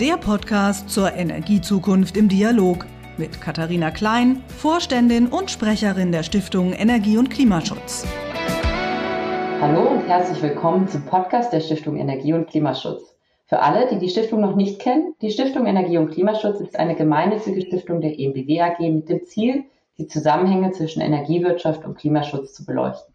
der Podcast zur Energiezukunft im Dialog mit Katharina Klein, Vorständin und Sprecherin der Stiftung Energie und Klimaschutz. Hallo und herzlich willkommen zum Podcast der Stiftung Energie und Klimaschutz. Für alle, die die Stiftung noch nicht kennen, die Stiftung Energie und Klimaschutz ist eine gemeinnützige Stiftung der EMBW AG mit dem Ziel, die Zusammenhänge zwischen Energiewirtschaft und Klimaschutz zu beleuchten.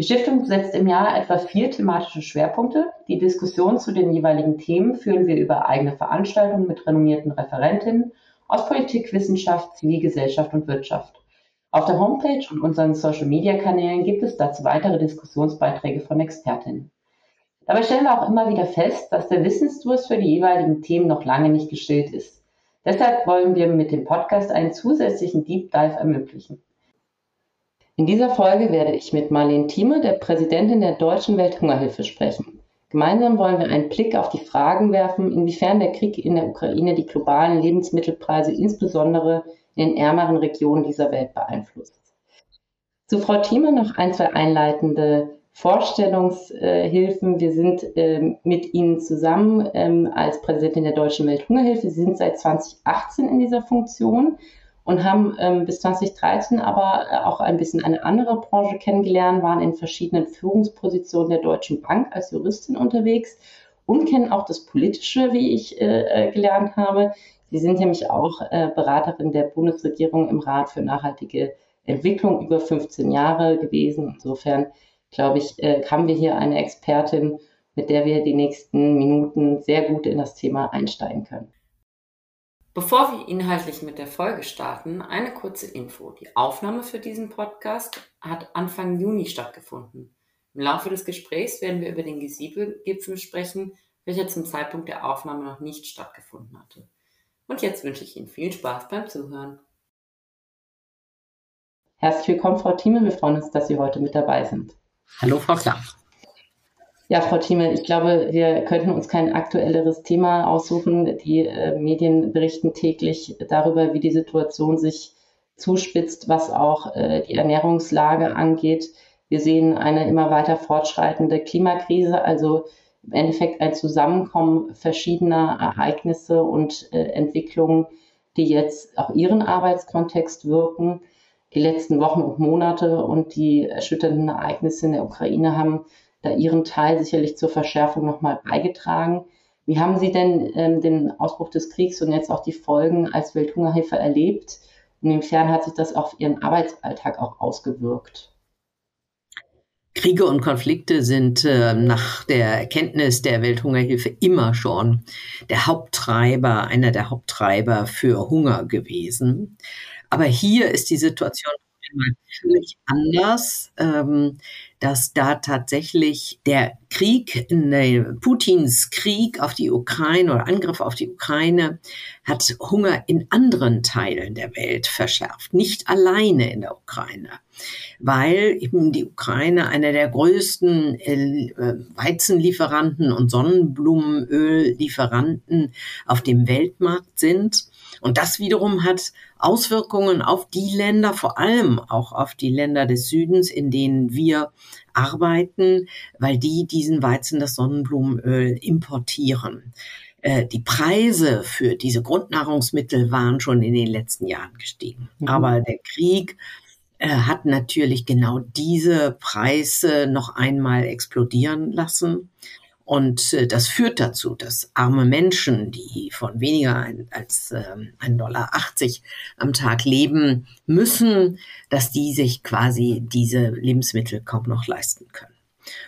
Die Stiftung setzt im Jahr etwa vier thematische Schwerpunkte. Die Diskussion zu den jeweiligen Themen führen wir über eigene Veranstaltungen mit renommierten Referentinnen aus Politik, Wissenschaft, Zivilgesellschaft und Wirtschaft. Auf der Homepage und unseren Social-Media-Kanälen gibt es dazu weitere Diskussionsbeiträge von Expertinnen. Dabei stellen wir auch immer wieder fest, dass der Wissensdurst für die jeweiligen Themen noch lange nicht gestillt ist. Deshalb wollen wir mit dem Podcast einen zusätzlichen Deep Dive ermöglichen. In dieser Folge werde ich mit Marlene Thieme, der Präsidentin der Deutschen Welthungerhilfe, sprechen. Gemeinsam wollen wir einen Blick auf die Fragen werfen, inwiefern der Krieg in der Ukraine die globalen Lebensmittelpreise insbesondere in den ärmeren Regionen dieser Welt beeinflusst. Zu Frau Thieme noch ein, zwei einleitende Vorstellungshilfen. Wir sind ähm, mit Ihnen zusammen ähm, als Präsidentin der Deutschen Welthungerhilfe. Sie sind seit 2018 in dieser Funktion und haben ähm, bis 2013 aber äh, auch ein bisschen eine andere Branche kennengelernt, waren in verschiedenen Führungspositionen der Deutschen Bank als Juristin unterwegs und kennen auch das Politische, wie ich äh, äh, gelernt habe. Sie sind nämlich auch äh, Beraterin der Bundesregierung im Rat für nachhaltige Entwicklung über 15 Jahre gewesen. Insofern, glaube ich, äh, haben wir hier eine Expertin, mit der wir die nächsten Minuten sehr gut in das Thema einsteigen können. Bevor wir inhaltlich mit der Folge starten, eine kurze Info. Die Aufnahme für diesen Podcast hat Anfang Juni stattgefunden. Im Laufe des Gesprächs werden wir über den G7-Gipfel sprechen, welcher zum Zeitpunkt der Aufnahme noch nicht stattgefunden hatte. Und jetzt wünsche ich Ihnen viel Spaß beim Zuhören. Herzlich willkommen, Frau Thieme. Wir freuen uns, dass Sie heute mit dabei sind. Hallo, Frau Klapp. Ja, Frau Thieme, ich glaube, wir könnten uns kein aktuelleres Thema aussuchen. Die äh, Medien berichten täglich darüber, wie die Situation sich zuspitzt, was auch äh, die Ernährungslage angeht. Wir sehen eine immer weiter fortschreitende Klimakrise, also im Endeffekt ein Zusammenkommen verschiedener Ereignisse und äh, Entwicklungen, die jetzt auch ihren Arbeitskontext wirken. Die letzten Wochen und Monate und die erschütternden Ereignisse in der Ukraine haben da Ihren Teil sicherlich zur Verschärfung nochmal beigetragen. Wie haben Sie denn ähm, den Ausbruch des Kriegs und jetzt auch die Folgen als Welthungerhilfe erlebt? Und inwiefern hat sich das auf Ihren Arbeitsalltag auch ausgewirkt? Kriege und Konflikte sind äh, nach der Erkenntnis der Welthungerhilfe immer schon der Haupttreiber, einer der Haupttreiber für Hunger gewesen. Aber hier ist die Situation völlig anders. Ähm, dass da tatsächlich der Krieg, ne, Putins Krieg auf die Ukraine oder Angriff auf die Ukraine hat Hunger in anderen Teilen der Welt verschärft, nicht alleine in der Ukraine, weil eben die Ukraine einer der größten äh, Weizenlieferanten und Sonnenblumenöllieferanten auf dem Weltmarkt sind. Und das wiederum hat Auswirkungen auf die Länder, vor allem auch auf die Länder des Südens, in denen wir arbeiten, weil die diesen Weizen, das Sonnenblumenöl importieren. Äh, die Preise für diese Grundnahrungsmittel waren schon in den letzten Jahren gestiegen. Mhm. Aber der Krieg äh, hat natürlich genau diese Preise noch einmal explodieren lassen. Und äh, das führt dazu, dass arme Menschen, die von weniger als ähm, 1,80 Dollar am Tag leben müssen, dass die sich quasi diese Lebensmittel kaum noch leisten können.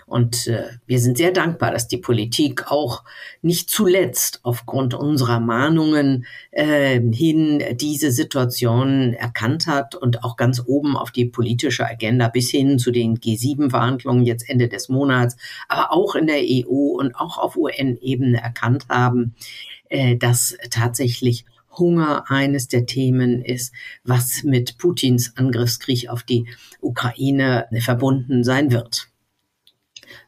Und äh, wir sind sehr dankbar, dass die Politik auch nicht zuletzt aufgrund unserer Mahnungen äh, hin diese Situation erkannt hat und auch ganz oben auf die politische Agenda bis hin zu den G7-Verhandlungen jetzt Ende des Monats, aber auch in der EU und auch auf UN-Ebene erkannt haben, äh, dass tatsächlich Hunger eines der Themen ist, was mit Putins Angriffskrieg auf die Ukraine verbunden sein wird.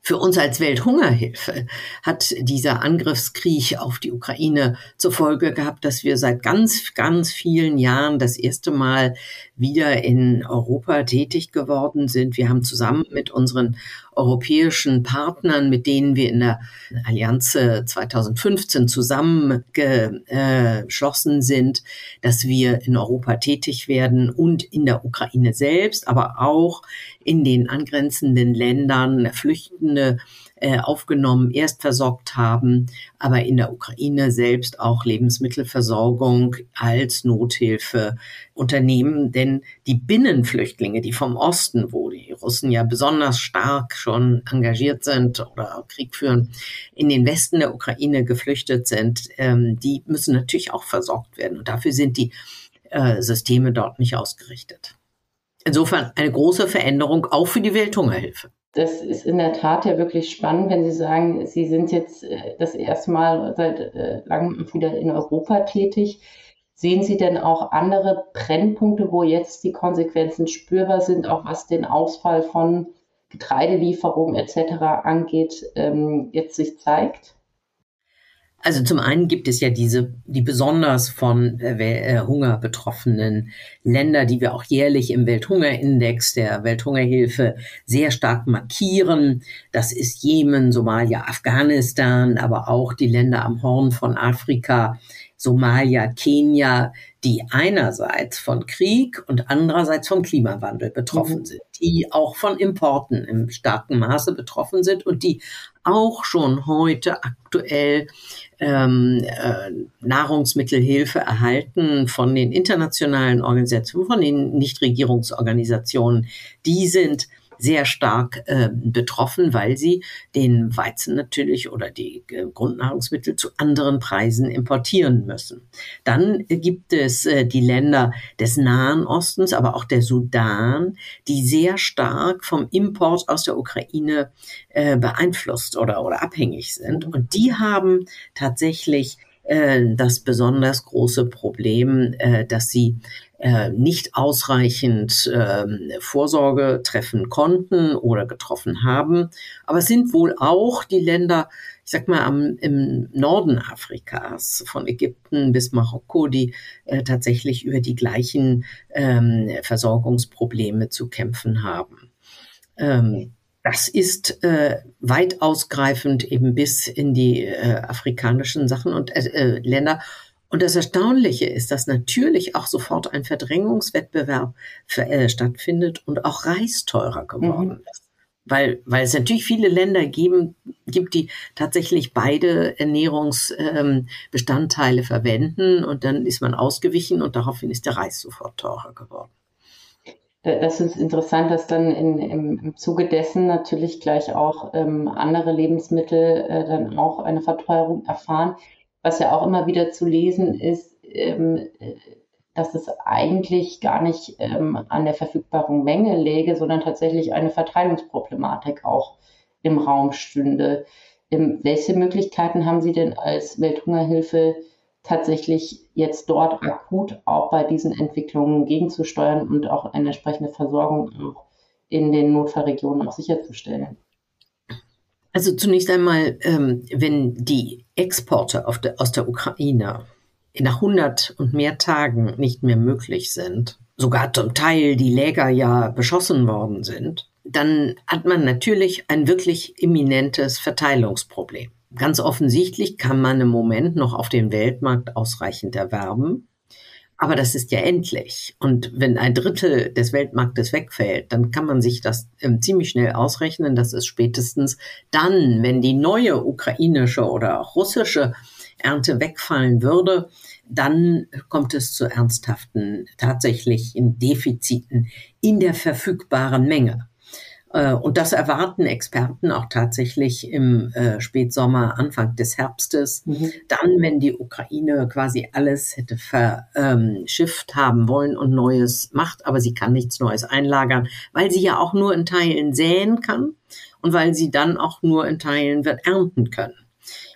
Für uns als Welthungerhilfe hat dieser Angriffskrieg auf die Ukraine zur Folge gehabt, dass wir seit ganz, ganz vielen Jahren das erste Mal wieder in Europa tätig geworden sind. Wir haben zusammen mit unseren europäischen Partnern, mit denen wir in der Allianz 2015 zusammengeschlossen sind, dass wir in Europa tätig werden und in der Ukraine selbst, aber auch in den angrenzenden Ländern Flüchtende äh, aufgenommen, erst versorgt haben, aber in der Ukraine selbst auch Lebensmittelversorgung als Nothilfe unternehmen. Denn die Binnenflüchtlinge, die vom Osten, wo die Russen ja besonders stark schon engagiert sind oder Krieg führen, in den Westen der Ukraine geflüchtet sind, ähm, die müssen natürlich auch versorgt werden. Und dafür sind die äh, Systeme dort nicht ausgerichtet. Insofern eine große Veränderung auch für die Welthungerhilfe das ist in der Tat ja wirklich spannend, wenn Sie sagen, Sie sind jetzt äh, das erste Mal seit äh, langem wieder in Europa tätig. Sehen Sie denn auch andere Brennpunkte, wo jetzt die Konsequenzen spürbar sind, auch was den Ausfall von Getreidelieferungen etc. angeht, ähm, jetzt sich zeigt? Also zum einen gibt es ja diese, die besonders von äh, äh, Hunger betroffenen Länder, die wir auch jährlich im Welthungerindex der Welthungerhilfe sehr stark markieren. Das ist Jemen, Somalia, Afghanistan, aber auch die Länder am Horn von Afrika, Somalia, Kenia, die einerseits von Krieg und andererseits vom Klimawandel betroffen mhm. sind, die auch von Importen im starken Maße betroffen sind und die auch schon heute aktuell ähm, äh, Nahrungsmittelhilfe erhalten von den internationalen Organisationen, von den Nichtregierungsorganisationen. Die sind sehr stark äh, betroffen, weil sie den Weizen natürlich oder die äh, Grundnahrungsmittel zu anderen Preisen importieren müssen. Dann gibt es äh, die Länder des Nahen Ostens, aber auch der Sudan, die sehr stark vom Import aus der Ukraine äh, beeinflusst oder, oder abhängig sind. Und die haben tatsächlich das besonders große Problem, äh, dass sie äh, nicht ausreichend ähm, Vorsorge treffen konnten oder getroffen haben. Aber es sind wohl auch die Länder, ich sag mal, am, im Norden Afrikas, von Ägypten bis Marokko, die äh, tatsächlich über die gleichen ähm, Versorgungsprobleme zu kämpfen haben. Ähm, das ist äh, weit ausgreifend eben bis in die äh, afrikanischen Sachen und äh, äh Länder. Und das Erstaunliche ist, dass natürlich auch sofort ein Verdrängungswettbewerb für, äh, stattfindet und auch Reis teurer geworden mhm. ist. Weil, weil es natürlich viele Länder geben, gibt, die tatsächlich beide Ernährungsbestandteile ähm, verwenden und dann ist man ausgewichen und daraufhin ist der Reis sofort teurer geworden. Das ist interessant, dass dann in, im, im Zuge dessen natürlich gleich auch ähm, andere Lebensmittel äh, dann auch eine Verteuerung erfahren was ja auch immer wieder zu lesen ist, ähm, dass es eigentlich gar nicht ähm, an der verfügbaren Menge läge, sondern tatsächlich eine Verteilungsproblematik auch im Raum stünde. Ähm, welche Möglichkeiten haben Sie denn als Welthungerhilfe tatsächlich jetzt dort akut auch bei diesen Entwicklungen gegenzusteuern und auch eine entsprechende Versorgung auch in den Notfallregionen auch sicherzustellen? Also zunächst einmal, ähm, wenn die Exporte de, aus der Ukraine nach 100 und mehr Tagen nicht mehr möglich sind, sogar zum Teil die Läger ja beschossen worden sind, dann hat man natürlich ein wirklich imminentes Verteilungsproblem. Ganz offensichtlich kann man im Moment noch auf dem Weltmarkt ausreichend erwerben. Aber das ist ja endlich. Und wenn ein Drittel des Weltmarktes wegfällt, dann kann man sich das ähm, ziemlich schnell ausrechnen. Das ist spätestens dann, wenn die neue ukrainische oder auch russische Ernte wegfallen würde, dann kommt es zu ernsthaften tatsächlichen Defiziten in der verfügbaren Menge. Äh, und das erwarten Experten auch tatsächlich im äh, Spätsommer, Anfang des Herbstes. Mhm. Dann, wenn die Ukraine quasi alles hätte verschifft haben wollen und Neues macht, aber sie kann nichts Neues einlagern, weil sie ja auch nur in Teilen säen kann und weil sie dann auch nur in Teilen wird ernten können.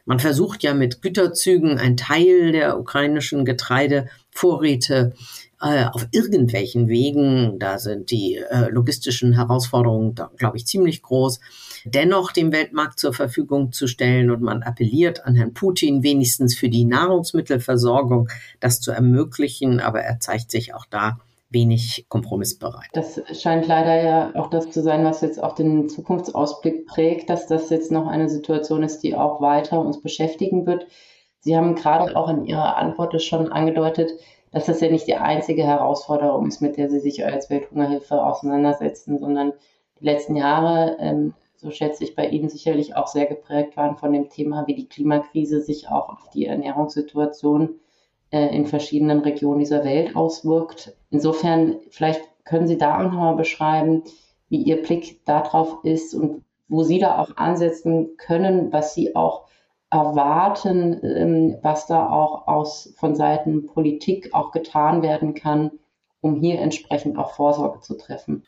Man versucht ja mit Güterzügen einen Teil der ukrainischen Getreidevorräte äh, auf irgendwelchen Wegen, da sind die äh, logistischen Herausforderungen, glaube ich, ziemlich groß, dennoch dem Weltmarkt zur Verfügung zu stellen. Und man appelliert an Herrn Putin, wenigstens für die Nahrungsmittelversorgung das zu ermöglichen. Aber er zeigt sich auch da wenig kompromissbereit. Das scheint leider ja auch das zu sein, was jetzt auch den Zukunftsausblick prägt, dass das jetzt noch eine Situation ist, die auch weiter uns beschäftigen wird. Sie haben gerade auch in Ihrer Antwort schon angedeutet, dass das ja nicht die einzige Herausforderung ist, mit der Sie sich als Welthungerhilfe auseinandersetzen, sondern die letzten Jahre, ähm, so schätze ich bei Ihnen sicherlich auch sehr geprägt waren von dem Thema, wie die Klimakrise sich auch auf die Ernährungssituation äh, in verschiedenen Regionen dieser Welt auswirkt. Insofern, vielleicht können Sie da auch nochmal beschreiben, wie Ihr Blick darauf ist und wo Sie da auch ansetzen können, was Sie auch erwarten, ähm, was da auch aus, von Seiten Politik auch getan werden kann, um hier entsprechend auch Vorsorge zu treffen.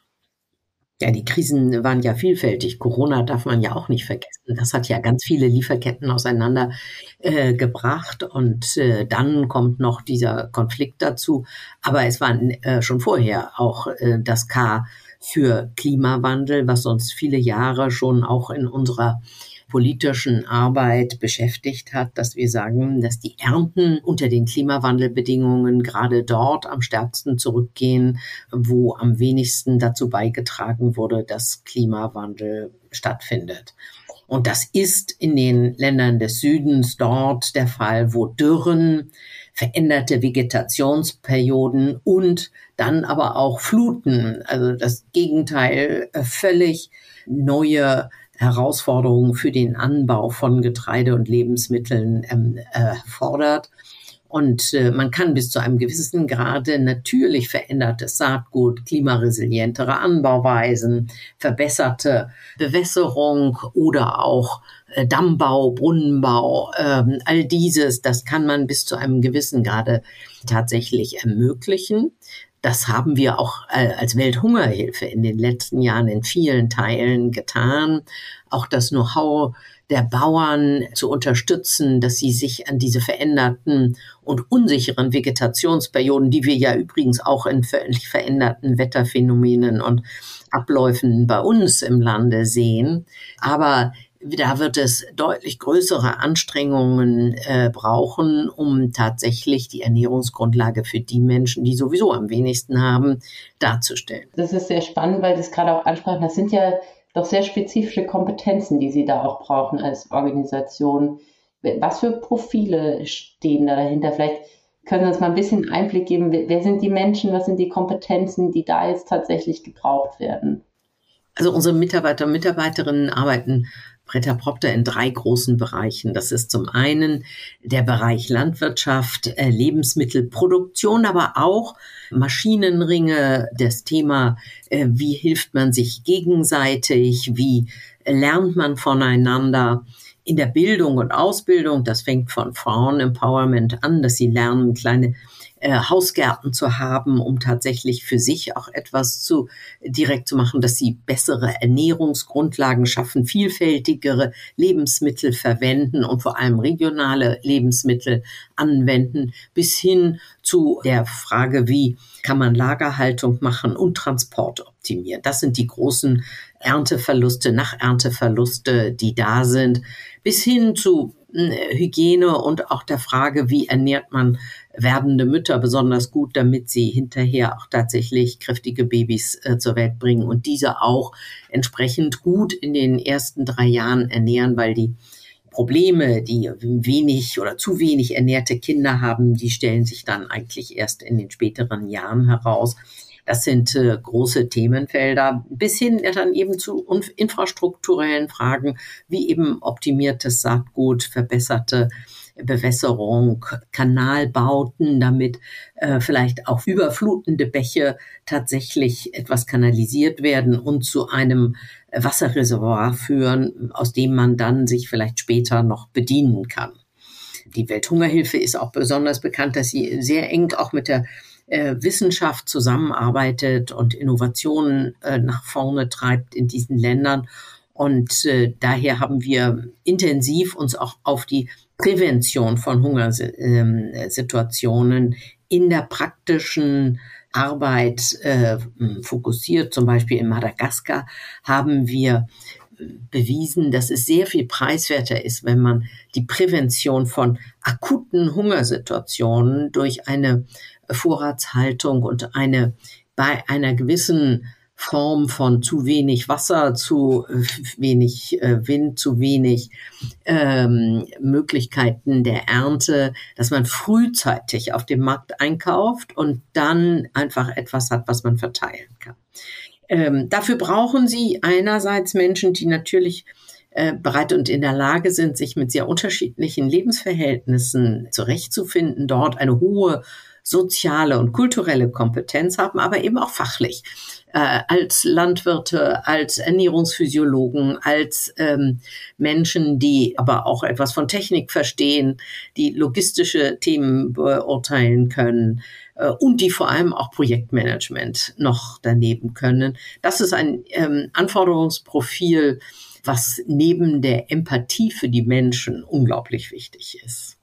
Ja, die Krisen waren ja vielfältig. Corona darf man ja auch nicht vergessen. Das hat ja ganz viele Lieferketten auseinander äh, gebracht und äh, dann kommt noch dieser Konflikt dazu. Aber es war äh, schon vorher auch äh, das K für Klimawandel, was uns viele Jahre schon auch in unserer politischen Arbeit beschäftigt hat, dass wir sagen, dass die Ernten unter den Klimawandelbedingungen gerade dort am stärksten zurückgehen, wo am wenigsten dazu beigetragen wurde, dass Klimawandel stattfindet. Und das ist in den Ländern des Südens dort der Fall, wo Dürren, veränderte Vegetationsperioden und dann aber auch Fluten, also das Gegenteil, äh, völlig neue Herausforderungen für den Anbau von Getreide und Lebensmitteln ähm, äh, fordert. Und äh, man kann bis zu einem gewissen Grade natürlich verändertes Saatgut, klimaresilientere Anbauweisen, verbesserte Bewässerung oder auch äh, Dammbau, Brunnenbau, ähm, all dieses, das kann man bis zu einem gewissen Grade tatsächlich ermöglichen. Das haben wir auch äh, als Welthungerhilfe in den letzten Jahren in vielen Teilen getan. Auch das Know-how der Bauern zu unterstützen, dass sie sich an diese veränderten und unsicheren Vegetationsperioden, die wir ja übrigens auch in völlig veränderten Wetterphänomenen und Abläufen bei uns im Lande sehen. Aber da wird es deutlich größere Anstrengungen äh, brauchen, um tatsächlich die Ernährungsgrundlage für die Menschen, die sowieso am wenigsten haben, darzustellen. Das ist sehr spannend, weil das gerade auch ansprachen. Das sind ja doch sehr spezifische Kompetenzen, die Sie da auch brauchen als Organisation. Was für Profile stehen da dahinter? Vielleicht können Sie uns mal ein bisschen Einblick geben. Wer sind die Menschen? Was sind die Kompetenzen, die da jetzt tatsächlich gebraucht werden? Also unsere Mitarbeiter und Mitarbeiterinnen arbeiten Britta Propter in drei großen Bereichen. Das ist zum einen der Bereich Landwirtschaft, äh, Lebensmittelproduktion, aber auch Maschinenringe, das Thema, äh, wie hilft man sich gegenseitig, wie lernt man voneinander in der Bildung und Ausbildung, das fängt von Frauen-Empowerment an, dass sie lernen, kleine äh, Hausgärten zu haben, um tatsächlich für sich auch etwas zu direkt zu machen, dass sie bessere Ernährungsgrundlagen schaffen, vielfältigere Lebensmittel verwenden und vor allem regionale Lebensmittel anwenden, bis hin zu der Frage, wie kann man Lagerhaltung machen und Transport optimieren. Das sind die großen Ernteverluste, Nachernteverluste, die da sind, bis hin zu Hygiene und auch der Frage, wie ernährt man werdende Mütter besonders gut, damit sie hinterher auch tatsächlich kräftige Babys äh, zur Welt bringen und diese auch entsprechend gut in den ersten drei Jahren ernähren, weil die Probleme, die wenig oder zu wenig ernährte Kinder haben, die stellen sich dann eigentlich erst in den späteren Jahren heraus. Das sind äh, große Themenfelder, bis hin dann eben zu infrastrukturellen Fragen, wie eben optimiertes Saatgut, verbesserte Bewässerung, Kanalbauten, damit äh, vielleicht auch überflutende Bäche tatsächlich etwas kanalisiert werden und zu einem Wasserreservoir führen, aus dem man dann sich vielleicht später noch bedienen kann. Die Welthungerhilfe ist auch besonders bekannt, dass sie sehr eng auch mit der äh, Wissenschaft zusammenarbeitet und Innovationen äh, nach vorne treibt in diesen Ländern Und äh, daher haben wir intensiv uns auch auf die Prävention von Hungersituationen in der praktischen Arbeit äh, fokussiert. Zum Beispiel in Madagaskar haben wir bewiesen, dass es sehr viel preiswerter ist, wenn man die Prävention von akuten Hungersituationen durch eine Vorratshaltung und eine bei einer gewissen Form von zu wenig Wasser, zu äh, wenig äh, Wind, zu wenig ähm, Möglichkeiten der Ernte, dass man frühzeitig auf dem Markt einkauft und dann einfach etwas hat, was man verteilen kann. Ähm, dafür brauchen Sie einerseits Menschen, die natürlich äh, bereit und in der Lage sind, sich mit sehr unterschiedlichen Lebensverhältnissen zurechtzufinden, dort eine hohe soziale und kulturelle Kompetenz haben, aber eben auch fachlich äh, als Landwirte, als Ernährungsphysiologen, als ähm, Menschen, die aber auch etwas von Technik verstehen, die logistische Themen beurteilen können äh, und die vor allem auch Projektmanagement noch daneben können. Das ist ein ähm, Anforderungsprofil, was neben der Empathie für die Menschen unglaublich wichtig ist.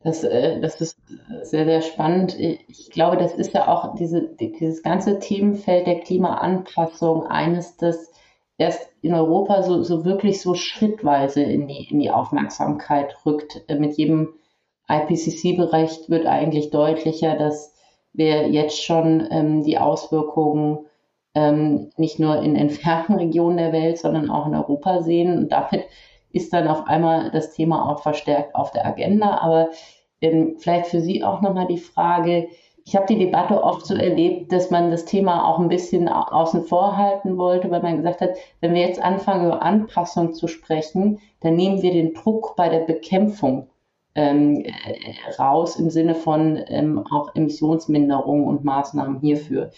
Das, äh, das ist sehr, sehr spannend. Ich glaube, das ist ja auch diese, dieses ganze Themenfeld der Klimaanpassung eines, das erst in Europa so, so wirklich so schrittweise in die, in die Aufmerksamkeit rückt. Mit jedem IPCC-Bericht wird eigentlich deutlicher, dass wir jetzt schon ähm, die Auswirkungen ähm, nicht nur in entfernten Regionen der Welt, sondern auch in Europa sehen. Und damit ist dann auf einmal das Thema auch verstärkt auf der Agenda. Aber ähm, vielleicht für Sie auch nochmal die Frage, ich habe die Debatte oft so erlebt, dass man das Thema auch ein bisschen außen vor halten wollte, weil man gesagt hat, wenn wir jetzt anfangen, über Anpassung zu sprechen, dann nehmen wir den Druck bei der Bekämpfung ähm, raus im Sinne von ähm, auch Emissionsminderung und Maßnahmen hierfür.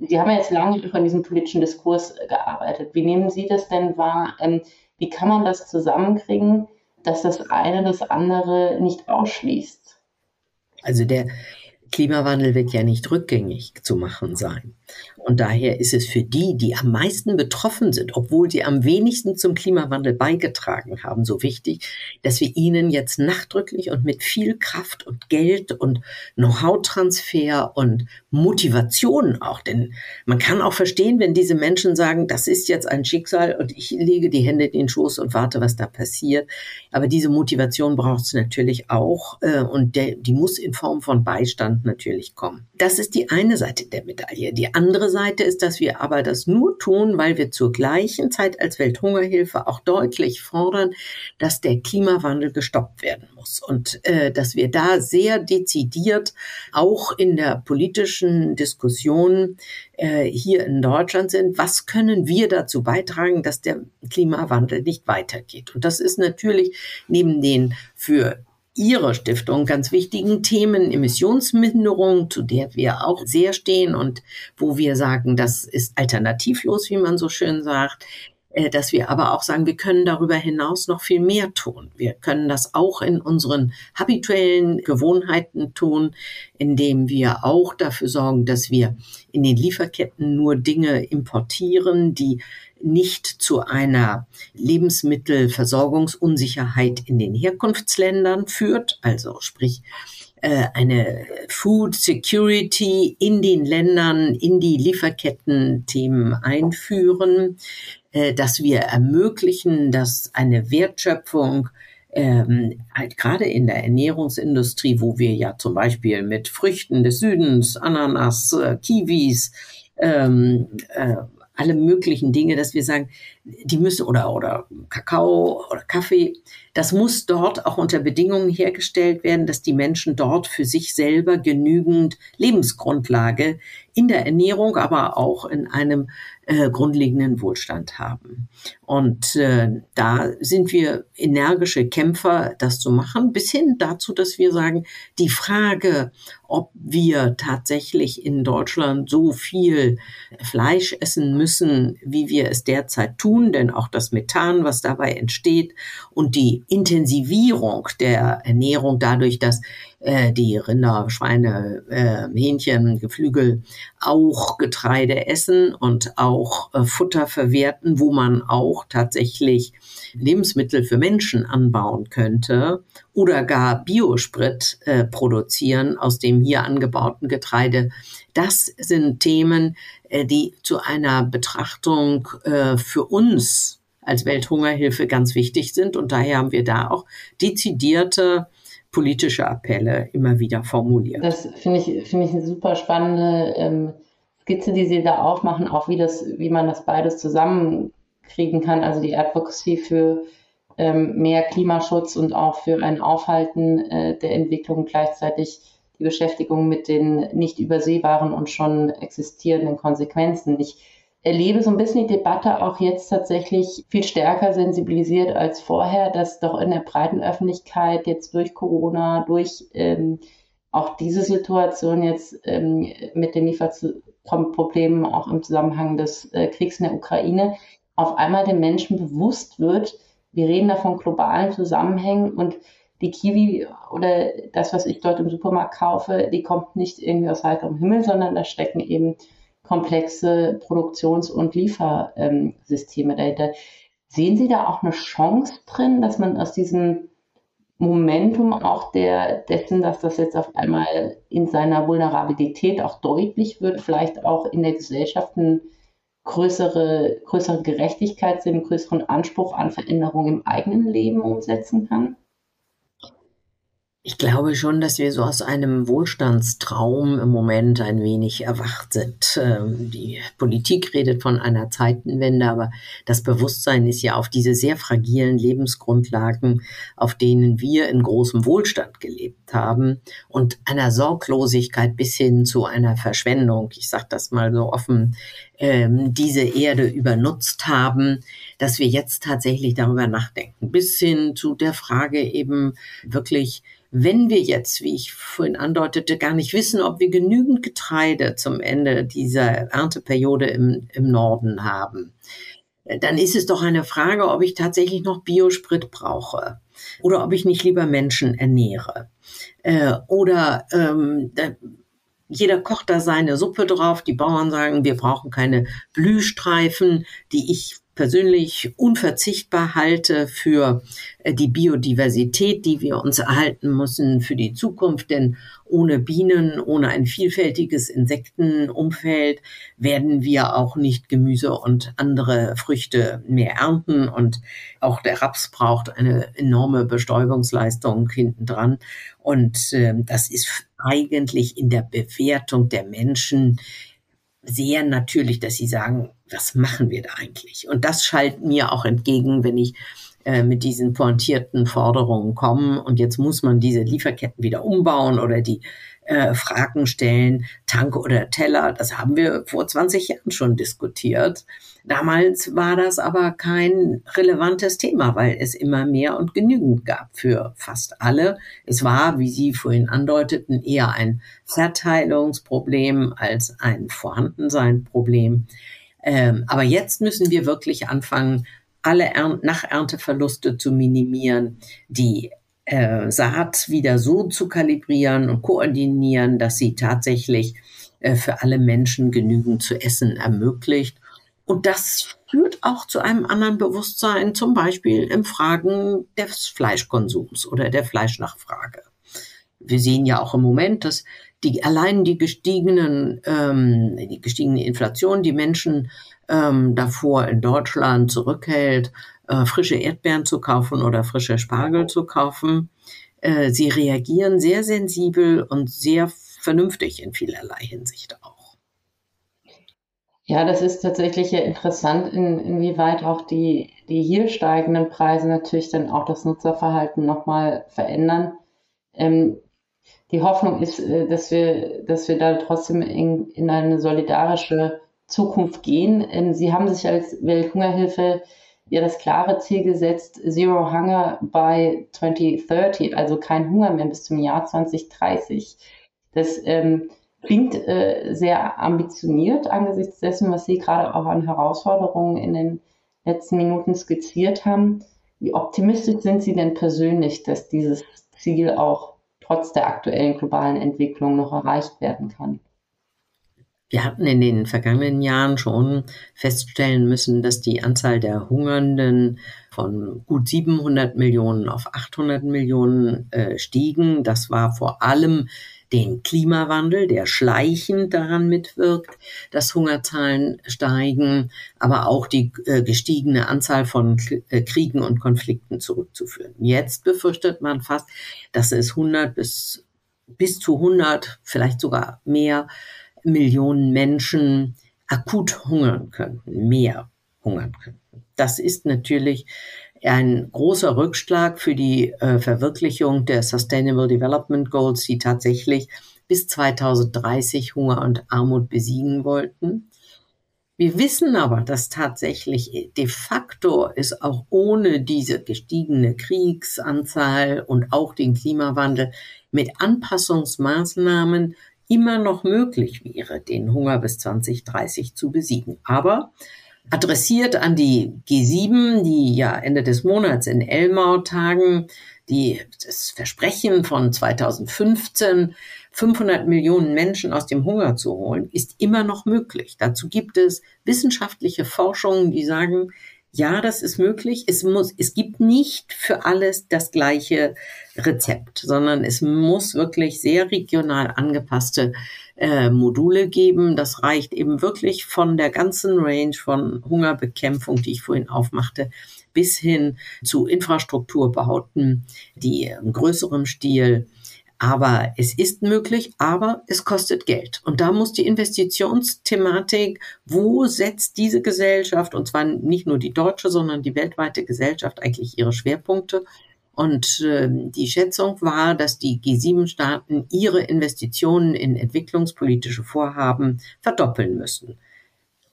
Sie haben ja jetzt lange über diesen politischen Diskurs gearbeitet. Wie nehmen Sie das denn wahr? Ähm, wie kann man das zusammenkriegen, dass das eine das andere nicht ausschließt? Also der Klimawandel wird ja nicht rückgängig zu machen sein. Und daher ist es für die, die am meisten betroffen sind, obwohl sie am wenigsten zum Klimawandel beigetragen haben, so wichtig, dass wir ihnen jetzt nachdrücklich und mit viel Kraft und Geld und Know-how-Transfer und Motivation auch, denn man kann auch verstehen, wenn diese Menschen sagen, das ist jetzt ein Schicksal und ich lege die Hände in den Schoß und warte, was da passiert. Aber diese Motivation braucht es natürlich auch äh, und der, die muss in Form von Beistand natürlich kommen. Das ist die eine Seite der Medaille. Die andere Seite ist, dass wir aber das nur tun, weil wir zur gleichen Zeit als Welthungerhilfe auch deutlich fordern, dass der Klimawandel gestoppt werden muss und äh, dass wir da sehr dezidiert auch in der politischen Diskussion äh, hier in Deutschland sind. Was können wir dazu beitragen, dass der Klimawandel nicht weitergeht? Und das ist natürlich neben den für Ihrer Stiftung ganz wichtigen Themen Emissionsminderung, zu der wir auch sehr stehen und wo wir sagen, das ist alternativlos, wie man so schön sagt, äh, dass wir aber auch sagen, wir können darüber hinaus noch viel mehr tun. Wir können das auch in unseren habituellen Gewohnheiten tun, indem wir auch dafür sorgen, dass wir in den Lieferketten nur Dinge importieren, die nicht zu einer Lebensmittelversorgungsunsicherheit in den Herkunftsländern führt, also sprich äh, eine Food Security in den Ländern, in die Lieferketten-Themen einführen, äh, dass wir ermöglichen, dass eine Wertschöpfung ähm, halt gerade in der Ernährungsindustrie, wo wir ja zum Beispiel mit Früchten des Südens, Ananas, äh, Kiwis, ähm, äh, alle möglichen Dinge, dass wir sagen, die müssen oder oder Kakao oder Kaffee, das muss dort auch unter Bedingungen hergestellt werden, dass die Menschen dort für sich selber genügend Lebensgrundlage in der Ernährung, aber auch in einem äh, grundlegenden Wohlstand haben. Und äh, da sind wir energische Kämpfer, das zu machen, bis hin dazu, dass wir sagen, die Frage, ob wir tatsächlich in Deutschland so viel Fleisch essen müssen, wie wir es derzeit tun, tun, denn auch das Methan, was dabei entsteht und die Intensivierung der Ernährung dadurch, dass äh, die Rinder, Schweine, äh, Hähnchen, Geflügel auch Getreide essen und auch äh, Futter verwerten, wo man auch tatsächlich Lebensmittel für Menschen anbauen könnte oder gar Biosprit äh, produzieren aus dem hier angebauten Getreide. Das sind Themen, äh, die zu einer Betrachtung äh, für uns als Welthungerhilfe ganz wichtig sind. Und daher haben wir da auch dezidierte politische Appelle immer wieder formuliert. Das finde ich, finde ich eine super spannende ähm, Skizze, die Sie da aufmachen, auch wie das, wie man das beides zusammenkriegen kann. Also die Advocacy für ähm, mehr Klimaschutz und auch für ein Aufhalten äh, der Entwicklung gleichzeitig die Beschäftigung mit den nicht übersehbaren und schon existierenden Konsequenzen. Ich erlebe so ein bisschen die Debatte auch jetzt tatsächlich viel stärker sensibilisiert als vorher, dass doch in der breiten Öffentlichkeit jetzt durch Corona, durch ähm, auch diese Situation jetzt ähm, mit den Lieferproblemen auch im Zusammenhang des äh, Kriegs in der Ukraine auf einmal den Menschen bewusst wird, wir reden da von globalen Zusammenhängen und die Kiwi oder das, was ich dort im Supermarkt kaufe, die kommt nicht irgendwie aus heiterem Himmel, sondern da stecken eben komplexe Produktions- und Liefersysteme dahinter. Sehen Sie da auch eine Chance drin, dass man aus diesem Momentum auch der, dessen, dass das jetzt auf einmal in seiner Vulnerabilität auch deutlich wird, vielleicht auch in der Gesellschaft ein größere, größere Gerechtigkeit, einen größeren Anspruch an Veränderung im eigenen Leben umsetzen kann? Ich glaube schon, dass wir so aus einem Wohlstandstraum im Moment ein wenig erwacht sind. Ähm, die Politik redet von einer Zeitenwende, aber das Bewusstsein ist ja auf diese sehr fragilen Lebensgrundlagen, auf denen wir in großem Wohlstand gelebt haben und einer Sorglosigkeit bis hin zu einer Verschwendung, ich sage das mal so offen, ähm, diese Erde übernutzt haben, dass wir jetzt tatsächlich darüber nachdenken, bis hin zu der Frage eben wirklich, wenn wir jetzt, wie ich vorhin andeutete, gar nicht wissen, ob wir genügend Getreide zum Ende dieser Ernteperiode im, im Norden haben, dann ist es doch eine Frage, ob ich tatsächlich noch Biosprit brauche oder ob ich nicht lieber Menschen ernähre. Äh, oder ähm, da, jeder kocht da seine Suppe drauf. Die Bauern sagen, wir brauchen keine Blühstreifen, die ich persönlich unverzichtbar halte für äh, die Biodiversität, die wir uns erhalten müssen für die Zukunft. Denn ohne Bienen, ohne ein vielfältiges Insektenumfeld werden wir auch nicht Gemüse und andere Früchte mehr ernten. Und auch der Raps braucht eine enorme Bestäubungsleistung hintendran. Und äh, das ist eigentlich in der Bewertung der Menschen sehr natürlich, dass sie sagen, was machen wir da eigentlich? Und das schallt mir auch entgegen, wenn ich äh, mit diesen pointierten Forderungen komme und jetzt muss man diese Lieferketten wieder umbauen oder die äh, Fragen stellen, Tank oder Teller. Das haben wir vor 20 Jahren schon diskutiert. Damals war das aber kein relevantes Thema, weil es immer mehr und genügend gab für fast alle. Es war, wie Sie vorhin andeuteten, eher ein Verteilungsproblem als ein Vorhandenseinproblem. Ähm, aber jetzt müssen wir wirklich anfangen, alle Ern Nachernteverluste zu minimieren, die äh, Saat wieder so zu kalibrieren und koordinieren, dass sie tatsächlich äh, für alle Menschen genügend zu essen ermöglicht. Und das führt auch zu einem anderen Bewusstsein, zum Beispiel im Fragen des Fleischkonsums oder der Fleischnachfrage. Wir sehen ja auch im Moment, dass die allein die gestiegenen, ähm, die gestiegene Inflation die Menschen ähm, davor in Deutschland zurückhält, äh, frische Erdbeeren zu kaufen oder frische Spargel zu kaufen. Äh, sie reagieren sehr sensibel und sehr vernünftig in vielerlei Hinsicht auch. Ja, das ist tatsächlich ja interessant, in, inwieweit auch die, die hier steigenden Preise natürlich dann auch das Nutzerverhalten nochmal verändern. Ähm, die Hoffnung ist, äh, dass wir, dass wir da trotzdem in, in eine solidarische Zukunft gehen. Ähm, Sie haben sich als Welthungerhilfe ja das klare Ziel gesetzt, Zero Hunger by 2030, also kein Hunger mehr bis zum Jahr 2030. Das ähm, klingt äh, sehr ambitioniert angesichts dessen, was Sie gerade auch an Herausforderungen in den letzten Minuten skizziert haben. Wie optimistisch sind Sie denn persönlich, dass dieses Ziel auch trotz der aktuellen globalen Entwicklung noch erreicht werden kann? Wir hatten in den vergangenen Jahren schon feststellen müssen, dass die Anzahl der Hungernden von gut 700 Millionen auf 800 Millionen äh, stiegen. Das war vor allem den Klimawandel, der schleichend daran mitwirkt, dass Hungerzahlen steigen, aber auch die äh, gestiegene Anzahl von äh, Kriegen und Konflikten zurückzuführen. Jetzt befürchtet man fast, dass es 100 bis, bis zu 100, vielleicht sogar mehr Millionen Menschen akut hungern könnten, mehr hungern könnten. Das ist natürlich ein großer Rückschlag für die äh, Verwirklichung der Sustainable Development Goals, die tatsächlich bis 2030 Hunger und Armut besiegen wollten. Wir wissen aber, dass tatsächlich de facto es auch ohne diese gestiegene Kriegsanzahl und auch den Klimawandel mit Anpassungsmaßnahmen immer noch möglich wäre, den Hunger bis 2030 zu besiegen. Aber adressiert an die G7, die ja Ende des Monats in Elmau tagen, die das Versprechen von 2015, 500 Millionen Menschen aus dem Hunger zu holen, ist immer noch möglich. Dazu gibt es wissenschaftliche Forschungen, die sagen, ja, das ist möglich. Es muss, es gibt nicht für alles das gleiche Rezept, sondern es muss wirklich sehr regional angepasste äh, Module geben. Das reicht eben wirklich von der ganzen Range von Hungerbekämpfung, die ich vorhin aufmachte, bis hin zu Infrastrukturbauten, die im größeren Stil aber es ist möglich, aber es kostet Geld. Und da muss die Investitionsthematik, wo setzt diese Gesellschaft, und zwar nicht nur die deutsche, sondern die weltweite Gesellschaft eigentlich ihre Schwerpunkte. Und äh, die Schätzung war, dass die G7-Staaten ihre Investitionen in entwicklungspolitische Vorhaben verdoppeln müssen.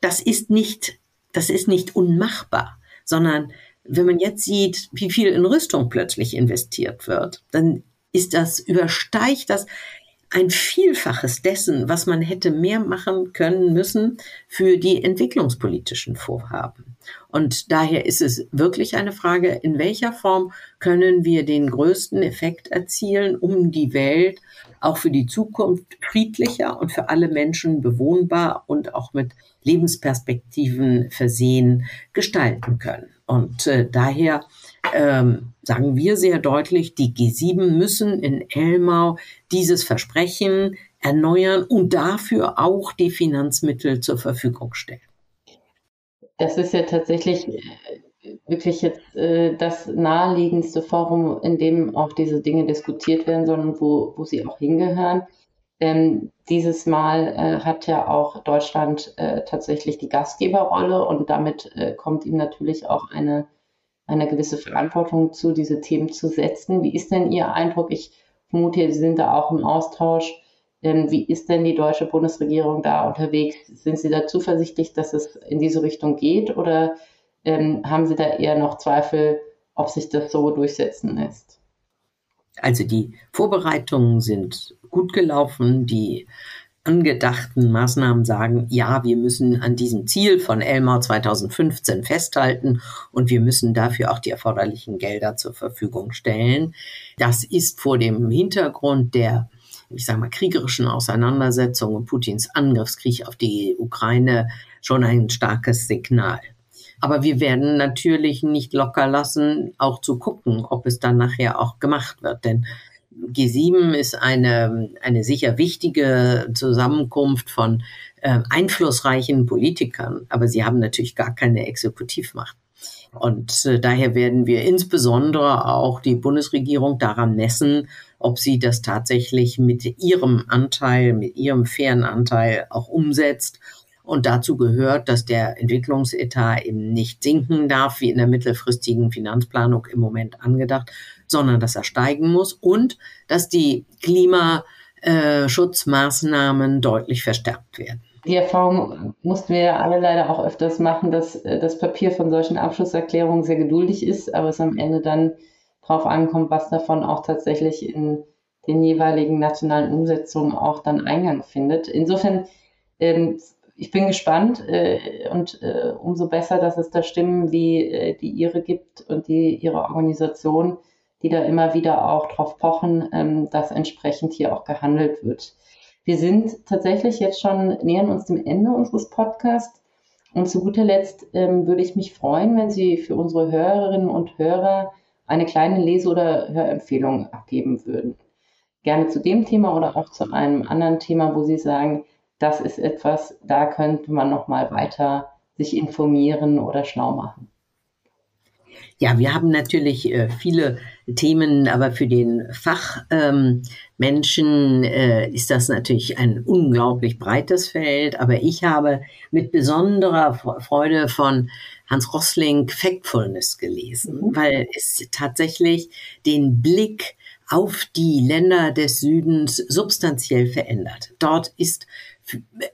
Das ist nicht, das ist nicht unmachbar, sondern wenn man jetzt sieht, wie viel in Rüstung plötzlich investiert wird, dann ist das, übersteigt das ein Vielfaches dessen, was man hätte mehr machen können müssen für die entwicklungspolitischen Vorhaben. Und daher ist es wirklich eine Frage, in welcher Form können wir den größten Effekt erzielen, um die Welt auch für die Zukunft friedlicher und für alle Menschen bewohnbar und auch mit Lebensperspektiven versehen gestalten können. Und äh, daher ähm, sagen wir sehr deutlich, die G7 müssen in Elmau dieses Versprechen erneuern und dafür auch die Finanzmittel zur Verfügung stellen. Das ist ja tatsächlich äh, wirklich jetzt äh, das naheliegendste Forum, in dem auch diese Dinge diskutiert werden sollen wo, wo sie auch hingehören. Denn dieses Mal äh, hat ja auch Deutschland äh, tatsächlich die Gastgeberrolle und damit äh, kommt ihm natürlich auch eine eine gewisse Verantwortung zu, diese Themen zu setzen. Wie ist denn Ihr Eindruck? Ich vermute, Sie sind da auch im Austausch. Ähm, wie ist denn die deutsche Bundesregierung da unterwegs? Sind Sie da zuversichtlich, dass es in diese Richtung geht oder ähm, haben Sie da eher noch Zweifel, ob sich das so durchsetzen lässt? Also die Vorbereitungen sind gut gelaufen. Die angedachten Maßnahmen sagen, ja, wir müssen an diesem Ziel von Elmar 2015 festhalten und wir müssen dafür auch die erforderlichen Gelder zur Verfügung stellen. Das ist vor dem Hintergrund der ich sage mal, kriegerischen Auseinandersetzungen Putins Angriffskrieg auf die Ukraine schon ein starkes Signal. Aber wir werden natürlich nicht locker lassen, auch zu gucken, ob es dann nachher auch gemacht wird. Denn G7 ist eine, eine sicher wichtige Zusammenkunft von äh, einflussreichen Politikern, aber sie haben natürlich gar keine Exekutivmacht. Und äh, daher werden wir insbesondere auch die Bundesregierung daran messen, ob sie das tatsächlich mit ihrem Anteil, mit ihrem fairen Anteil auch umsetzt. Und dazu gehört, dass der Entwicklungsetat eben nicht sinken darf, wie in der mittelfristigen Finanzplanung im Moment angedacht, sondern dass er steigen muss und dass die Klimaschutzmaßnahmen deutlich verstärkt werden. Die Erfahrung mussten wir alle leider auch öfters machen, dass äh, das Papier von solchen Abschlusserklärungen sehr geduldig ist, aber es am Ende dann darauf ankommt, was davon auch tatsächlich in den jeweiligen nationalen Umsetzungen auch dann Eingang findet. Insofern ähm, ich bin gespannt äh, und äh, umso besser, dass es da Stimmen wie die Ihre gibt und die Ihre Organisation, die da immer wieder auch drauf pochen, ähm, dass entsprechend hier auch gehandelt wird. Wir sind tatsächlich jetzt schon, nähern uns dem Ende unseres Podcasts. Und zu guter Letzt ähm, würde ich mich freuen, wenn Sie für unsere Hörerinnen und Hörer eine kleine Lese- oder Hörempfehlung abgeben würden. Gerne zu dem Thema oder auch zu einem anderen Thema, wo Sie sagen, das ist etwas, da könnte man noch mal weiter sich informieren oder schlau machen. Ja, wir haben natürlich äh, viele Themen, aber für den Fachmenschen ähm, äh, ist das natürlich ein unglaublich breites Feld. Aber ich habe mit besonderer Freude von Hans Rossling Factfulness gelesen, mhm. weil es tatsächlich den Blick auf die Länder des Südens substanziell verändert. Dort ist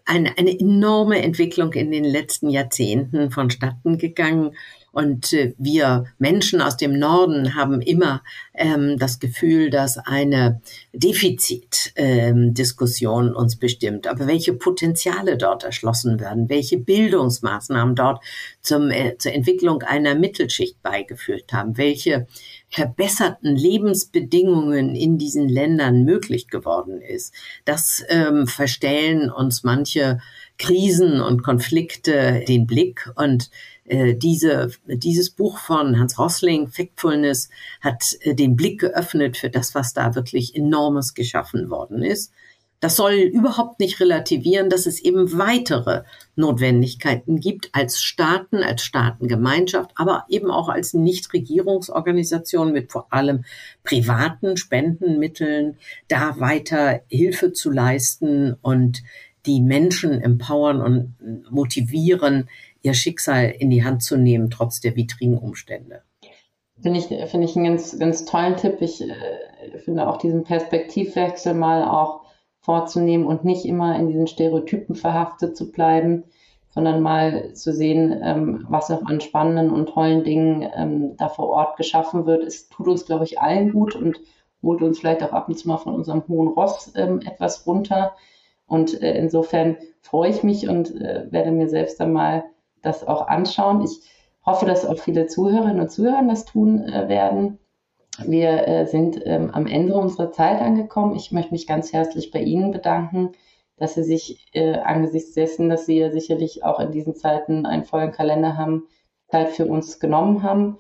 eine, eine enorme Entwicklung in den letzten Jahrzehnten vonstatten gegangen. Und äh, wir Menschen aus dem Norden haben immer ähm, das Gefühl, dass eine Defizitdiskussion ähm, uns bestimmt. Aber welche Potenziale dort erschlossen werden, welche Bildungsmaßnahmen dort zum, äh, zur Entwicklung einer Mittelschicht beigeführt haben, welche verbesserten Lebensbedingungen in diesen Ländern möglich geworden ist. Das ähm, verstellen uns manche Krisen und Konflikte den Blick und äh, diese, dieses Buch von Hans Rossling, Factfulness, hat äh, den Blick geöffnet für das, was da wirklich enormes geschaffen worden ist. Das soll überhaupt nicht relativieren, dass es eben weitere Notwendigkeiten gibt als Staaten, als Staatengemeinschaft, aber eben auch als Nichtregierungsorganisation mit vor allem privaten Spendenmitteln, da weiter Hilfe zu leisten und die Menschen empowern und motivieren, ihr Schicksal in die Hand zu nehmen, trotz der widrigen Umstände. Finde ich, finde ich einen ganz, ganz tollen Tipp. Ich äh, finde auch diesen Perspektivwechsel mal auch vorzunehmen und nicht immer in diesen Stereotypen verhaftet zu bleiben, sondern mal zu sehen, ähm, was auch an spannenden und tollen Dingen ähm, da vor Ort geschaffen wird. Es tut uns, glaube ich, allen gut und holt uns vielleicht auch ab und zu mal von unserem hohen Ross ähm, etwas runter. Und äh, insofern freue ich mich und äh, werde mir selbst dann mal das auch anschauen. Ich hoffe, dass auch viele Zuhörerinnen und Zuhörer das tun äh, werden. Wir äh, sind ähm, am Ende unserer Zeit angekommen. Ich möchte mich ganz herzlich bei Ihnen bedanken, dass Sie sich äh, angesichts dessen, dass Sie ja sicherlich auch in diesen Zeiten einen vollen Kalender haben, Zeit für uns genommen haben.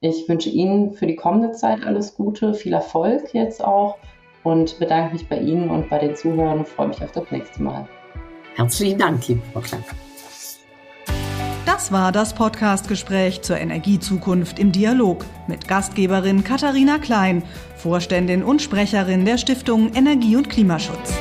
Ich wünsche Ihnen für die kommende Zeit alles Gute, viel Erfolg jetzt auch und bedanke mich bei Ihnen und bei den Zuhörern und freue mich auf das nächste Mal. Herzlichen Dank, liebe Frau Klein. Das war das Podcastgespräch zur Energiezukunft im Dialog mit Gastgeberin Katharina Klein, Vorständin und Sprecherin der Stiftung Energie und Klimaschutz.